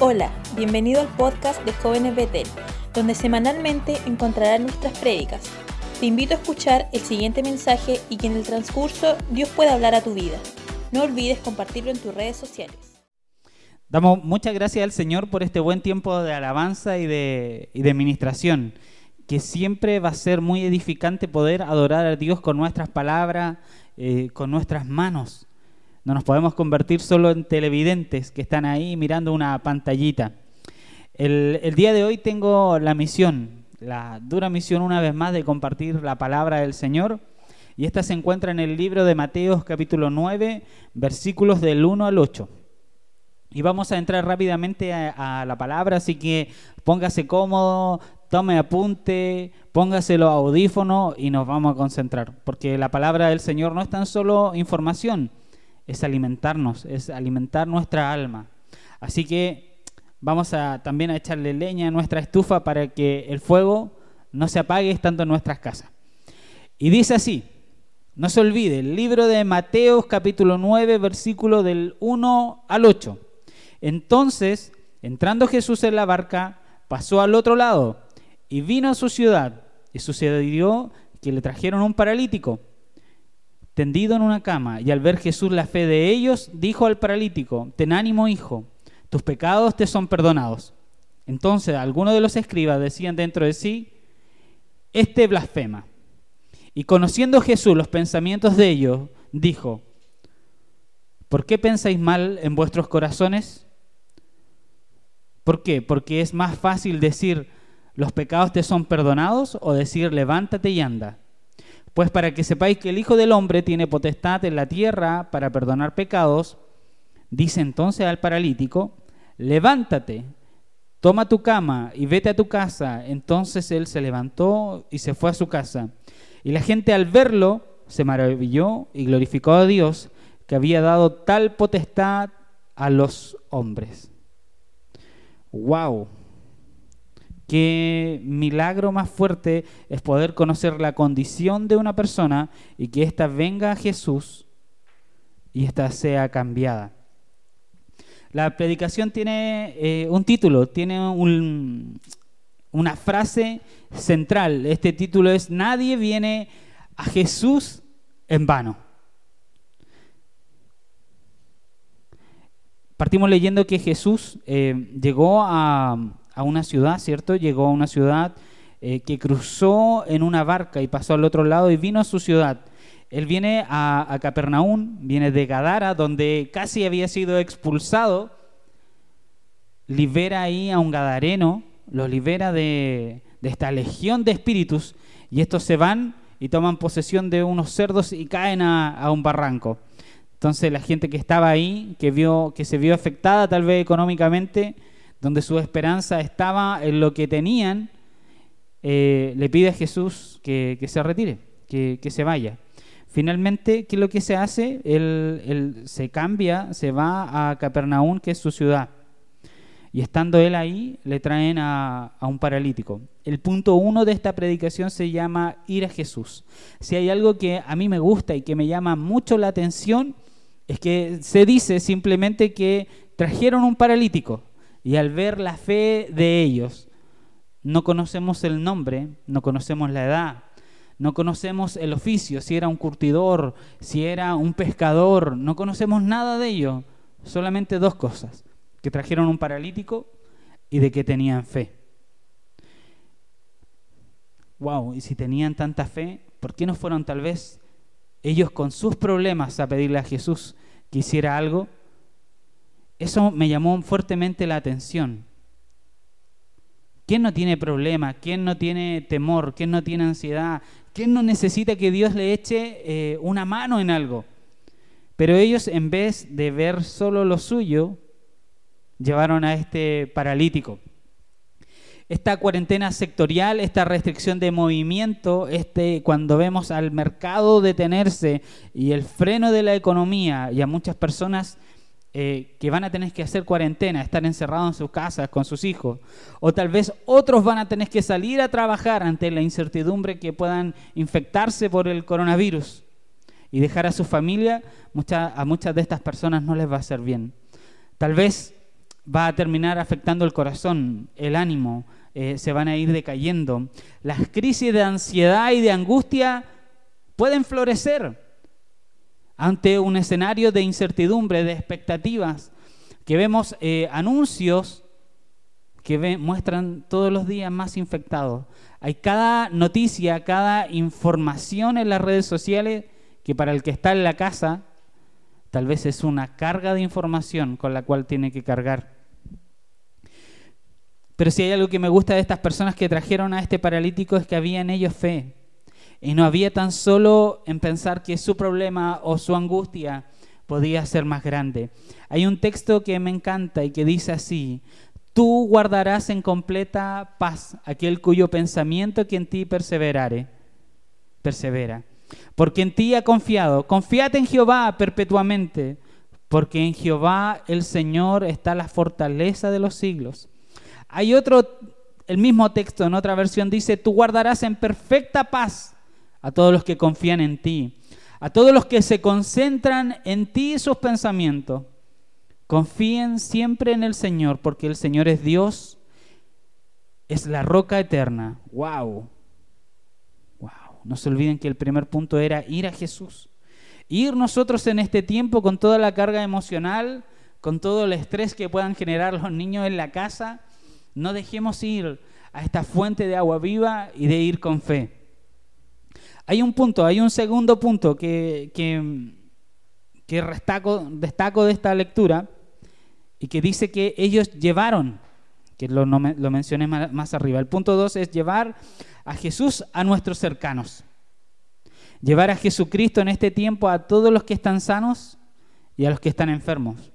Hola, bienvenido al podcast de Jóvenes Betel, donde semanalmente encontrarás nuestras prédicas. Te invito a escuchar el siguiente mensaje y que en el transcurso Dios pueda hablar a tu vida. No olvides compartirlo en tus redes sociales. Damos muchas gracias al Señor por este buen tiempo de alabanza y de, y ministración, que siempre va a ser muy edificante poder adorar a Dios con nuestras palabras, eh, con nuestras manos. No nos podemos convertir solo en televidentes que están ahí mirando una pantallita. El, el, día de hoy tengo la misión, la dura misión una vez más de compartir la palabra del Señor. Y esta se encuentra en el libro de Mateos capítulo 9, versículos del 1 al 8. Y vamos a entrar rápidamente a, a la palabra, así que póngase cómodo, tome apunte, póngaselo audífono y nos vamos a concentrar. Porque la palabra del Señor no es tan solo información, es alimentarnos, es alimentar nuestra alma. Así que vamos a también a echarle leña a nuestra estufa para que el fuego no se apague estando en nuestras casas. Y dice así, no se olvide, el libro de Mateos capítulo 9, versículo del 1 al 8. Entonces, entrando Jesús en la barca, pasó al otro lado y vino a su ciudad. Y sucedió que le trajeron un paralítico tendido en una cama, y al ver Jesús la fe de ellos, dijo al paralítico, ten ánimo, hijo, tus pecados te son perdonados. Entonces algunos de los escribas decían dentro de sí, este blasfema. Y conociendo Jesús los pensamientos de ellos, dijo, ¿por qué pensáis mal en vuestros corazones? ¿Por qué? Porque es más fácil decir, los pecados te son perdonados, o decir, levántate y anda. Pues para que sepáis que el Hijo del Hombre tiene potestad en la tierra para perdonar pecados, dice entonces al paralítico, levántate, toma tu cama y vete a tu casa. Entonces él se levantó y se fue a su casa. Y la gente al verlo se maravilló y glorificó a Dios que había dado tal potestad a los hombres. ¡Wow! Qué milagro más fuerte es poder conocer la condición de una persona y que ésta venga a Jesús y ésta sea cambiada. La predicación tiene eh, un título, tiene un, una frase central. Este título es Nadie viene a Jesús en vano. Partimos leyendo que Jesús eh, llegó a a una ciudad, ¿cierto? Llegó a una ciudad eh, que cruzó en una barca y pasó al otro lado y vino a su ciudad. Él viene a, a Capernaum, viene de Gadara, donde casi había sido expulsado. Libera ahí a un gadareno, lo libera de, esta legión de espíritus y estos se van y toman posesión de unos cerdos y caen a, a, un barranco. Entonces la gente que estaba ahí, que, vio, que se vio afectada tal vez económicamente, donde su esperanza estaba en lo que tenían, eh, le pide a Jesús que, se retire, que, se vaya. Finalmente, ¿qué es lo que se hace? Él, se cambia, se va a Capernaum, que es su ciudad. Y estando él ahí, le traen a un paralítico. El punto uno de esta predicación se llama ir a Jesús. Si hay algo que a mí me gusta y que me llama mucho la atención, es que se dice simplemente que trajeron un paralítico. Y al ver la fe de ellos, no conocemos el nombre, no conocemos la edad, no conocemos el oficio, si era un curtidor, si era un pescador, no conocemos nada de ello, solamente dos cosas, que trajeron un paralítico y de que tenían fe. Wow, y si tenían tanta fe, ¿por qué no fueron tal vez ellos con sus problemas a pedirle a Jesús que hiciera algo? Eso me llamó fuertemente la atención. ¿Quién no tiene problema? ¿Quién no tiene temor? ¿Quién no tiene ansiedad? ¿Quién no necesita que Dios le eche eh, una mano en algo? Pero ellos, en vez de ver solo lo suyo, llevaron a este paralítico. Esta cuarentena sectorial, esta restricción de movimiento, este, cuando vemos al mercado detenerse y el freno de la economía y a muchas personas eh, que van a tener que hacer cuarentena, estar encerrados en sus casas con sus hijos, o tal vez otros van a tener que salir a trabajar ante la incertidumbre que puedan infectarse por el coronavirus y dejar a su familia, mucha, a muchas de estas personas no les va a hacer bien. Tal vez va a terminar afectando el corazón, el ánimo, eh, se van a ir decayendo. Las crisis de ansiedad y de angustia pueden florecer ante un escenario de incertidumbre, de expectativas, que vemos eh, anuncios que muestran todos los días más infectados. Hay cada noticia, cada información en las redes sociales que para el que está en la casa tal vez es una carga de información con la cual tiene que cargar. Pero si hay algo que me gusta de estas personas que trajeron a este paralítico es que había en ellos fe. Y no había tan solo en pensar que su problema o su angustia podía ser más grande. Hay un texto que me encanta y que dice así, tú guardarás en completa paz aquel cuyo pensamiento que en ti perseverare, persevera. Porque en ti ha confiado, confiate en Jehová perpetuamente, porque en Jehová el Señor está la fortaleza de los siglos. Hay otro, el mismo texto en otra versión dice, tú guardarás en perfecta paz a todos los que confían en ti, a todos los que se concentran en ti y sus pensamientos. Confíen siempre en el Señor, porque el Señor es Dios, es la roca eterna. ¡Wow! ¡Wow! No se olviden que el primer punto era ir a Jesús. Ir nosotros en este tiempo con toda la carga emocional, con todo el estrés que puedan generar los niños en la casa, no dejemos ir a esta fuente de agua viva y de ir con fe. Hay un punto, hay un segundo punto que, que, destaco de esta lectura y que dice que ellos llevaron, que lo, mencioné más, arriba. El punto dos es llevar a Jesús a nuestros cercanos. Llevar a Jesucristo en este tiempo a todos los que están sanos y a los que están enfermos.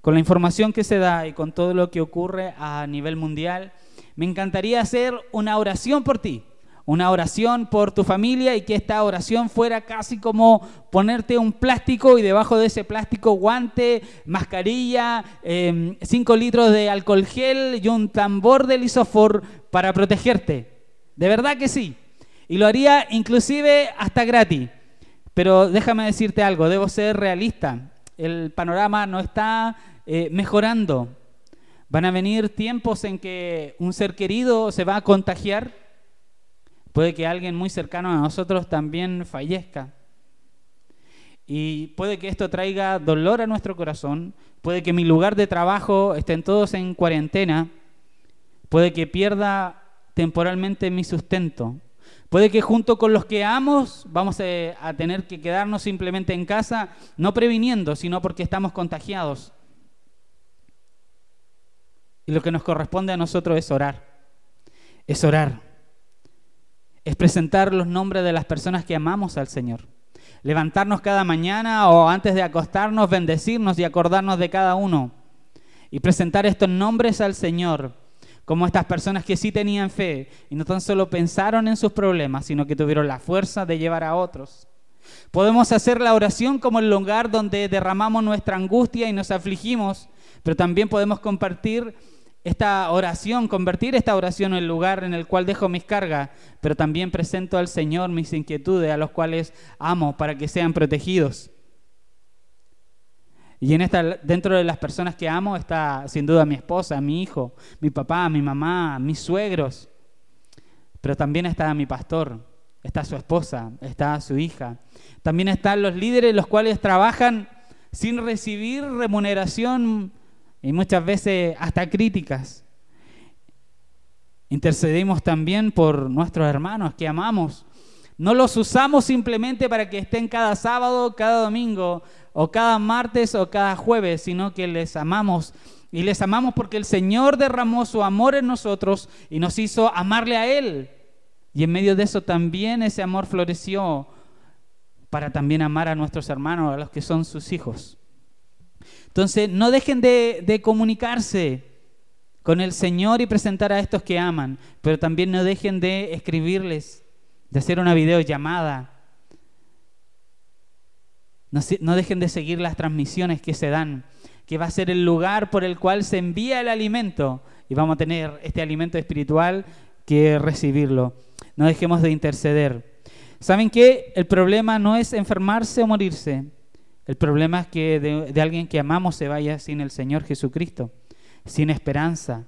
Con la información que se da y con todo lo que ocurre a nivel mundial, me encantaría hacer una oración por ti, una oración por tu familia y que esta oración fuera casi como ponerte un plástico y debajo de ese plástico guante, mascarilla, 5 em, litros de alcohol gel y un tambor de lisofor para protegerte. De verdad que sí. Y lo haría inclusive hasta gratis. Pero déjame decirte algo, debo ser realista. El panorama no está eh, mejorando. Van a venir tiempos en que un ser querido se va a contagiar. Puede que alguien muy cercano a nosotros también fallezca. Y puede que esto traiga dolor a nuestro corazón. Puede que mi lugar de trabajo estén todos en cuarentena. Puede que pierda temporalmente mi sustento. Puede que junto con los que amo vamos a tener que quedarnos simplemente en casa, no previniendo, sino porque estamos contagiados. Y lo que nos corresponde a nosotros es orar. Es orar. Es presentar los nombres de las personas que amamos al Señor. Levantarnos cada mañana o antes de acostarnos, bendecirnos y acordarnos de cada uno. Y presentar estos nombres al Señor como estas personas que sí tenían fe y no tan solo pensaron en sus problemas, sino que tuvieron la fuerza de llevar a otros. Podemos hacer la oración como el lugar donde derramamos nuestra angustia y nos afligimos, pero también podemos compartir esta oración, convertir esta oración en el lugar en el cual dejo mis cargas, pero también presento al Señor mis inquietudes, a los cuales amo para que sean protegidos. Y en esta, dentro de las personas que amo está sin duda mi esposa, mi hijo, mi papá, mi mamá, mis suegros. Pero también está mi pastor, está su esposa, está su hija. También están los líderes los cuales trabajan sin recibir remuneración y muchas veces hasta críticas. Intercedemos también por nuestros hermanos que amamos. No los usamos simplemente para que estén cada sábado, cada domingo, o cada martes o cada jueves, sino que les amamos. Y les amamos porque el Señor derramó su amor en nosotros y nos hizo amarle a Él. Y en medio de eso también ese amor floreció para también amar a nuestros hermanos, a los que son sus hijos. Entonces, no dejen de, comunicarse con el Señor y presentar a estos que aman, pero también no dejen de escribirles, de hacer una videollamada. No, no dejen de seguir las transmisiones que se dan, que va a ser el lugar por el cual se envía el alimento y vamos a tener este alimento espiritual que recibirlo. No dejemos de interceder. ¿Saben qué? El problema no es enfermarse o morirse. El problema es que de, alguien que amamos se vaya sin el Señor Jesucristo. sin esperanza.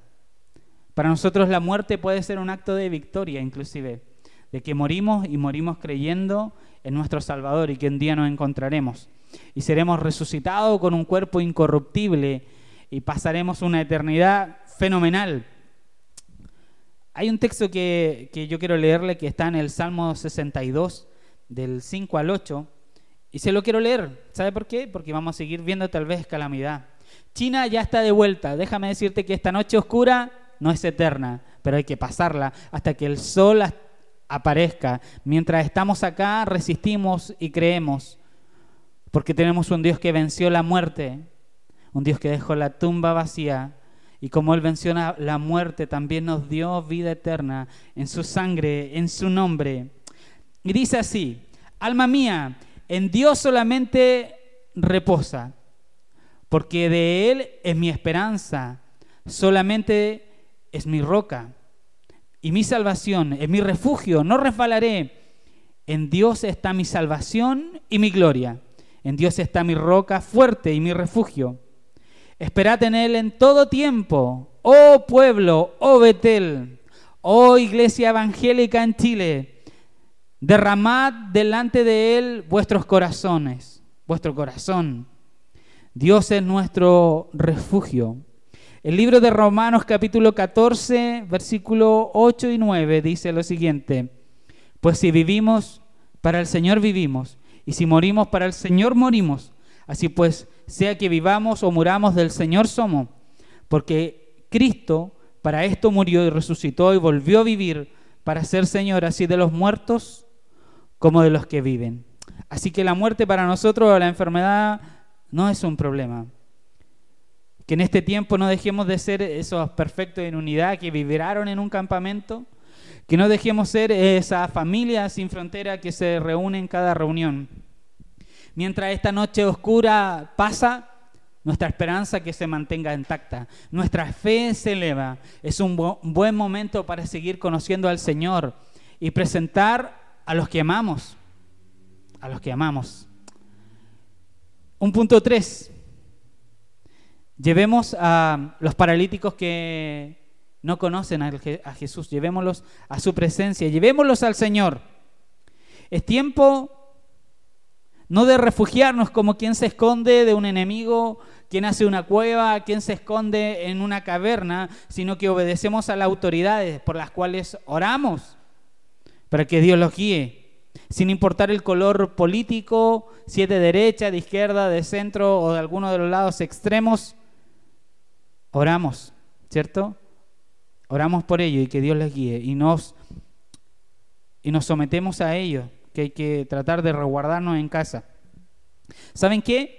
Para nosotros la muerte puede ser un acto de victoria inclusive, de que morimos y morimos creyendo en nuestro Salvador y que un día nos encontraremos y seremos resucitados con un cuerpo incorruptible y pasaremos una eternidad fenomenal. Hay un texto que, que yo quiero leerle que está en el Salmo 62, del 5 al 8, y se lo quiero leer. ¿Sabe por qué? Porque vamos a seguir viendo tal vez calamidad. China ya está de vuelta. Déjame decirte que esta noche oscura no es eterna, pero hay que pasarla hasta que el sol aparezca. Mientras estamos acá, resistimos y creemos, porque tenemos un Dios que venció la muerte, un Dios que dejó la tumba vacía. Y como Él venció la muerte, también nos dio vida eterna en su sangre, en su nombre. Y dice así, alma mía, en Dios solamente reposa, porque de Él es mi esperanza, solamente es mi roca y mi salvación, es mi refugio, no resbalaré. En Dios está mi salvación y mi gloria. En Dios está mi roca fuerte y mi refugio. Esperad en Él en todo tiempo, oh pueblo, oh Betel, oh iglesia evangélica en Chile Derramad delante de Él vuestros corazones, vuestro corazón. Dios es nuestro refugio. El libro de Romanos capítulo 14, versículo 8 y 9 dice lo siguiente, pues si vivimos, para el Señor vivimos, y si morimos, para el Señor morimos. Así pues, sea que vivamos o muramos, del Señor somos, porque Cristo para esto murió y resucitó y volvió a vivir para ser Señor así de los muertos como de los que viven. Así que la muerte para nosotros, la enfermedad, no es un problema. Que en este tiempo no dejemos de ser esos perfectos en unidad que vibraron en un campamento, que no dejemos ser esa familia sin frontera que se reúne en cada reunión. Mientras esta noche oscura pasa, nuestra esperanza que se mantenga intacta, nuestra fe se eleva. Es un buen momento para seguir conociendo al Señor y presentar a los que amamos, a los que amamos. Un punto tres. Llevemos a los paralíticos que no conocen a Jesús, llevémoslos a su presencia, llevémoslos al Señor. Es tiempo no de refugiarnos como quien se esconde de un enemigo, quien hace una cueva, quien se esconde en una caverna, sino que obedecemos a las autoridades por las cuales oramos para que Dios los guíe, sin importar el color político, si es de derecha, de izquierda, de centro o de alguno de los lados extremos, oramos, ¿cierto? Oramos por ello y que Dios les guíe y nos, y nos sometemos a ello, que hay que tratar de resguardarnos en casa. ¿Saben qué?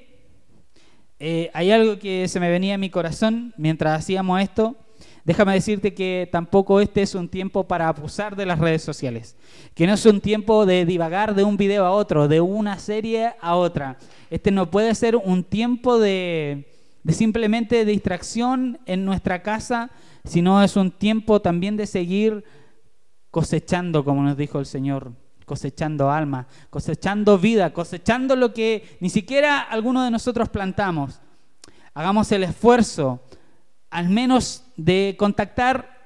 Eh, hay algo que se me venía en mi corazón mientras hacíamos esto Déjame decirte que tampoco este es un tiempo para abusar de las redes sociales, que no es un tiempo de divagar de un video a otro, de una serie a otra. Este no puede ser un tiempo de, simplemente distracción en nuestra casa, sino es un tiempo también de seguir cosechando, como nos dijo el Señor, cosechando alma, cosechando vida, cosechando lo que ni siquiera alguno de nosotros plantamos. Hagamos el esfuerzo al menos de contactar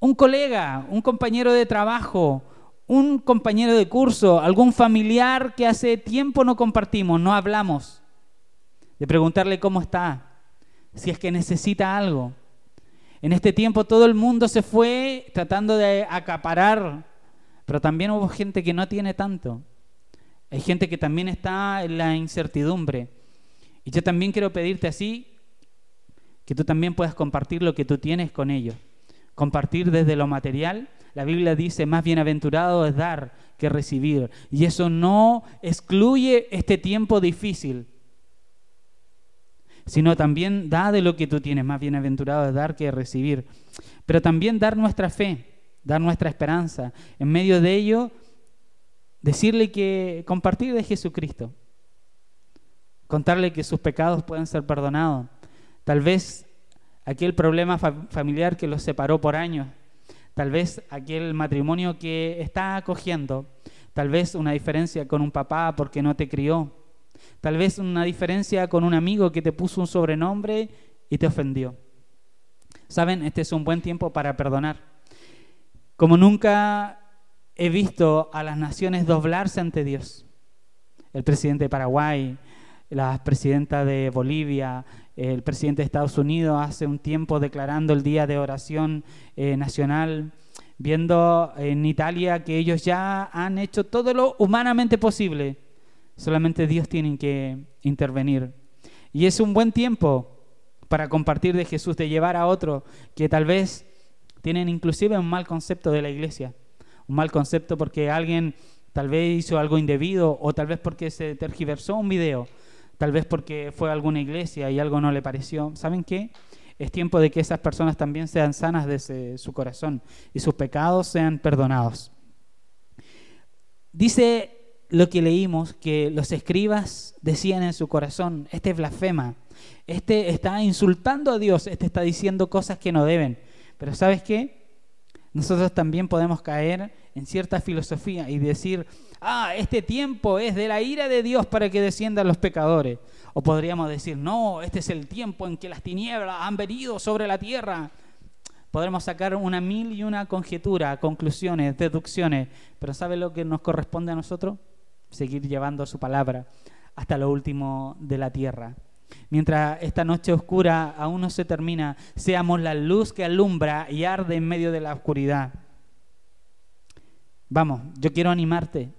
un colega, un compañero de trabajo, un compañero de curso, algún familiar que hace tiempo no compartimos, no hablamos, de preguntarle cómo está, si es que necesita algo. En este tiempo todo el mundo se fue tratando de acaparar, pero también hubo gente que no tiene tanto. Hay gente que también está en la incertidumbre. Y yo también quiero pedirte así, que tú también puedas compartir lo que tú tienes con ellos. Compartir desde lo material. La Biblia dice, más bienaventurado es dar que recibir. Y eso no excluye este tiempo difícil, sino también da de lo que tú tienes. Más bienaventurado es dar que recibir. Pero también dar nuestra fe, dar nuestra esperanza. En medio de ello, decirle que compartir de Jesucristo. Contarle que sus pecados pueden ser perdonados Tal vez aquel problema familiar que los separó por años, tal vez aquel matrimonio que está acogiendo, tal vez una diferencia con un papá porque no te crió, tal vez una diferencia con un amigo que te puso un sobrenombre y te ofendió. Saben, este es un buen tiempo para perdonar. Como nunca he visto a las naciones doblarse ante Dios. El presidente de Paraguay, la presidenta de Bolivia, el presidente de Estados Unidos hace un tiempo declarando el día de oración eh, nacional, viendo en Italia que ellos ya han hecho todo lo humanamente posible. Solamente Dios tiene que intervenir. Y es un buen tiempo para compartir de Jesús, de llevar a otro que tal vez tienen inclusive un mal concepto de la iglesia. Un mal concepto porque alguien tal vez hizo algo indebido o tal vez porque se tergiversó un video, tal vez porque fue a alguna iglesia y algo no le pareció. ¿Saben qué? Es tiempo de que esas personas también sean sanas de su corazón y sus pecados sean perdonados. Dice lo que leímos, que los escribas decían en su corazón, este blasfema, este está insultando a Dios, este está diciendo cosas que no deben. Pero ¿sabes qué? Nosotros también podemos caer en cierta filosofía y decir, ah, este tiempo es de la ira de Dios para que desciendan los pecadores. O podríamos decir, no, este es el tiempo en que las tinieblas han venido sobre la tierra. Podremos sacar una mil y una conjetura, conclusiones, deducciones, pero ¿sabe lo que nos corresponde a nosotros? Seguir llevando su palabra hasta lo último de la tierra. Mientras esta noche oscura aún no se termina, seamos la luz que alumbra y arde en medio de la oscuridad. Vamos, yo quiero animarte.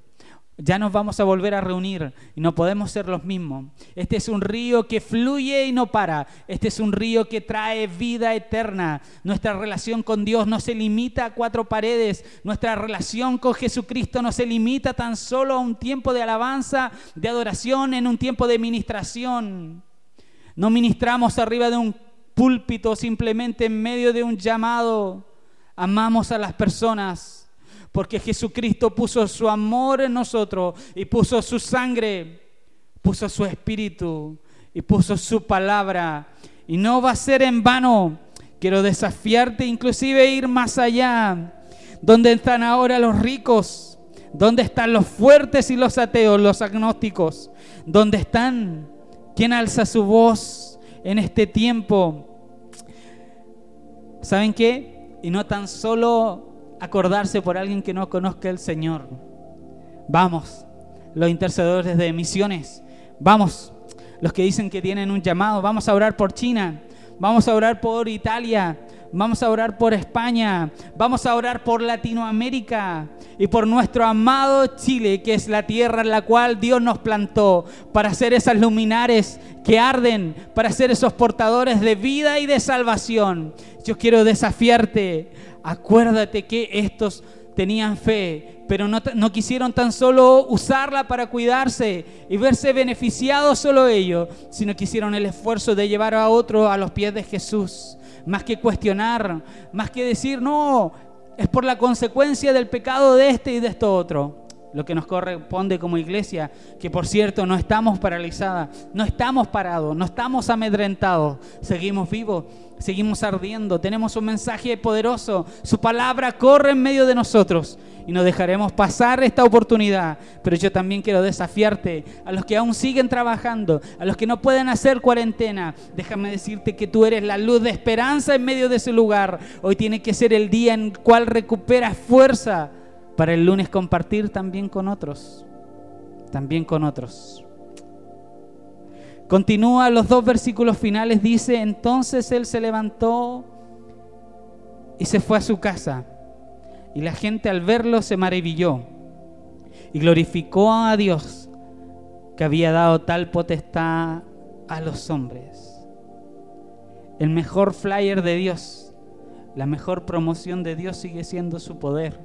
Ya nos vamos a volver a reunir y no podemos ser los mismos. Este es un río que fluye y no para. Este es un río que trae vida eterna. Nuestra relación con Dios no se limita a cuatro paredes. Nuestra relación con Jesucristo no se limita tan solo a un tiempo de alabanza, de adoración, en un tiempo de ministración. No ministramos arriba de un púlpito, simplemente en medio de un llamado. Amamos a las personas porque Jesucristo puso su amor en nosotros y puso su sangre, puso su espíritu y puso su palabra. Y no va a ser en vano. Quiero desafiarte inclusive ir más allá. ¿Dónde están ahora los ricos? ¿Dónde están los fuertes y los ateos, los agnósticos? ¿Dónde están? ¿Quién alza su voz en este tiempo? ¿Saben qué? Y no tan solo acordarse por alguien que no conozca el Señor. Vamos, los intercedores de misiones. Vamos, los que dicen que tienen un llamado. Vamos a orar por China. Vamos a orar por Italia. Vamos a orar por España, vamos a orar por Latinoamérica y por nuestro amado Chile, que es la tierra en la cual Dios nos plantó para ser esas luminares que arden, para ser esos portadores de vida y de salvación. Yo quiero desafiarte, acuérdate que estos tenían fe, pero no, no, quisieron tan solo usarla para cuidarse y verse beneficiados solo ellos, sino que hicieron el esfuerzo de llevar a otro a los pies de Jesús más que cuestionar, más que decir, no, es por la consecuencia del pecado de este y de esto otro. Lo que nos corresponde como iglesia, que por cierto no estamos paralizadas, no estamos parados, no estamos amedrentados, seguimos vivos, seguimos ardiendo, tenemos un mensaje poderoso, su palabra corre en medio de nosotros y no dejaremos pasar esta oportunidad. Pero yo también quiero desafiarte a los que aún siguen trabajando, a los que no pueden hacer cuarentena. Déjame decirte que tú eres la luz de esperanza en medio de ese lugar. Hoy tiene que ser el día en el cual recuperas fuerza para el lunes compartir también con otros. También con otros. Continúa los dos versículos finales, dice, entonces él se levantó y se fue a su casa y la gente al verlo se maravilló y glorificó a Dios que había dado tal potestad a los hombres. El mejor flyer de Dios, la mejor promoción de Dios sigue siendo su poder.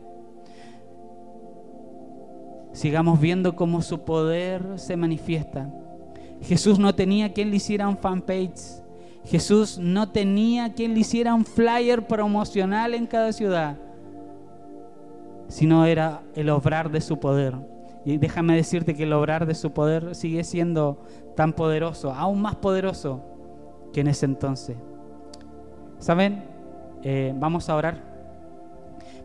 Sigamos viendo cómo su poder se manifiesta. Jesús no tenía quien le hiciera un fanpage. Jesús no tenía quien le hiciera un flyer promocional en cada ciudad sino era el obrar de su poder. Y déjame decirte que el obrar de su poder sigue siendo tan poderoso, aún más poderoso que en ese entonces. ¿Saben? Eh, vamos a orar.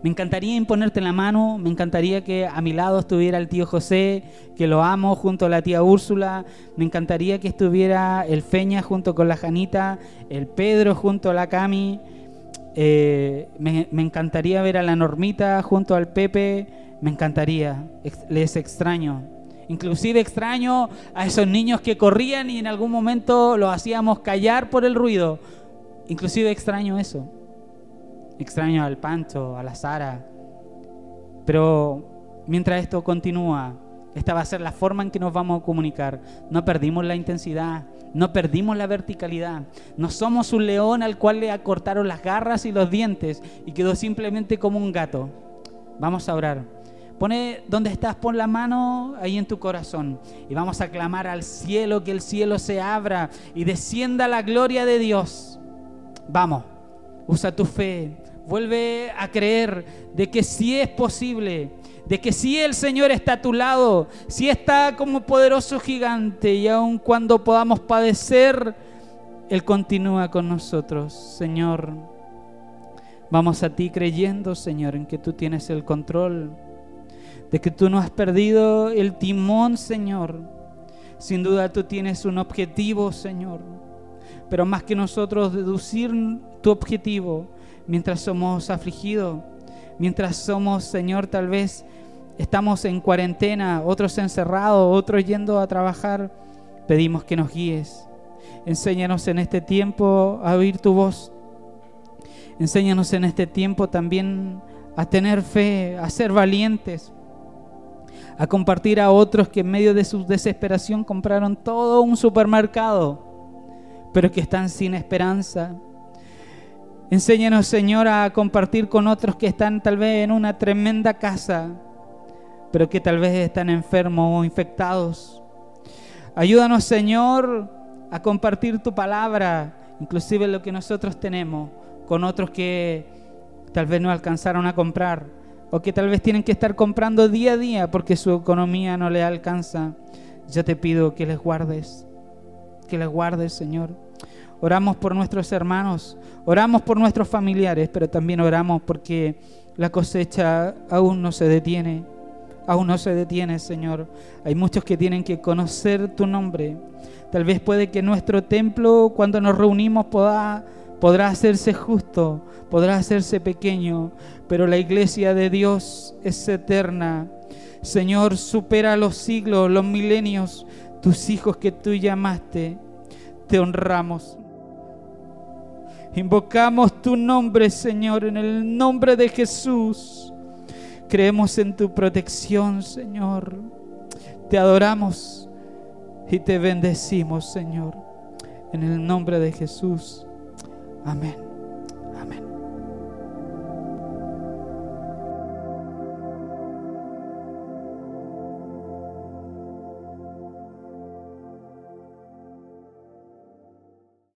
Me encantaría imponerte la mano, me encantaría que a mi lado estuviera el tío José, que lo amo, junto a la tía Úrsula, me encantaría que estuviera el Feña junto con la Janita, el Pedro junto a la Cami, Eh, me, me encantaría ver a la Normita junto al Pepe, me encantaría, les extraño. Inclusive extraño a esos niños que corrían y en algún momento los hacíamos callar por el ruido. Inclusive extraño eso. Extraño al Pancho, a la Sara. Pero mientras esto continúa, esta va a ser la forma en que nos vamos a comunicar. No perdimos la intensidad, no perdimos la verticalidad. No somos un león al cual le acortaron las garras y los dientes y quedó simplemente como un gato. Vamos a orar. Pone donde estás, pon la mano ahí en tu corazón y vamos a clamar al cielo, que el cielo se abra y descienda la gloria de Dios. Vamos, usa tu fe, vuelve a creer de que sí es posible, de que sí el Señor está a tu lado, sí está como poderoso gigante y aun cuando podamos padecer, Él continúa con nosotros, Señor. Vamos a ti creyendo, Señor, en que tú tienes el control, de que tú no has perdido el timón, Señor. Sin duda tú tienes un objetivo, Señor. Pero más que nosotros deducir tu objetivo mientras somos afligidos, mientras somos, Señor, tal vez estamos en cuarentena, otros encerrados, otros yendo a trabajar, pedimos que nos guíes. Enséñanos en este tiempo a oír tu voz. Enséñanos en este tiempo también a tener fe, a ser valientes, a compartir a otros que en medio de su desesperación compraron todo un supermercado, pero que están sin esperanza. Enséñanos, Señor, a compartir con otros que están tal vez en una tremenda casa, pero que tal vez están enfermos o infectados. Ayúdanos, Señor, a compartir tu palabra, inclusive lo que nosotros tenemos, con otros que tal vez no alcanzaron a comprar o que tal vez tienen que estar comprando día a día porque su economía no le alcanza. Yo te pido que les guardes, que les guardes, Señor. Oramos por nuestros hermanos, oramos por nuestros familiares, pero también oramos porque la cosecha aún no se detiene, aún no se detiene, Señor. Hay muchos que tienen que conocer tu nombre. Tal vez puede que nuestro templo, cuando nos reunimos, podrá hacerse justo, podrá hacerse pequeño, pero la iglesia de Dios es eterna. Señor, supera los siglos, los milenios, tus hijos que tú llamaste, te honramos. Invocamos tu nombre, Señor, en el nombre de Jesús. Creemos en tu protección, Señor. Te adoramos y te bendecimos, Señor. En el nombre de Jesús. Amén. Amén.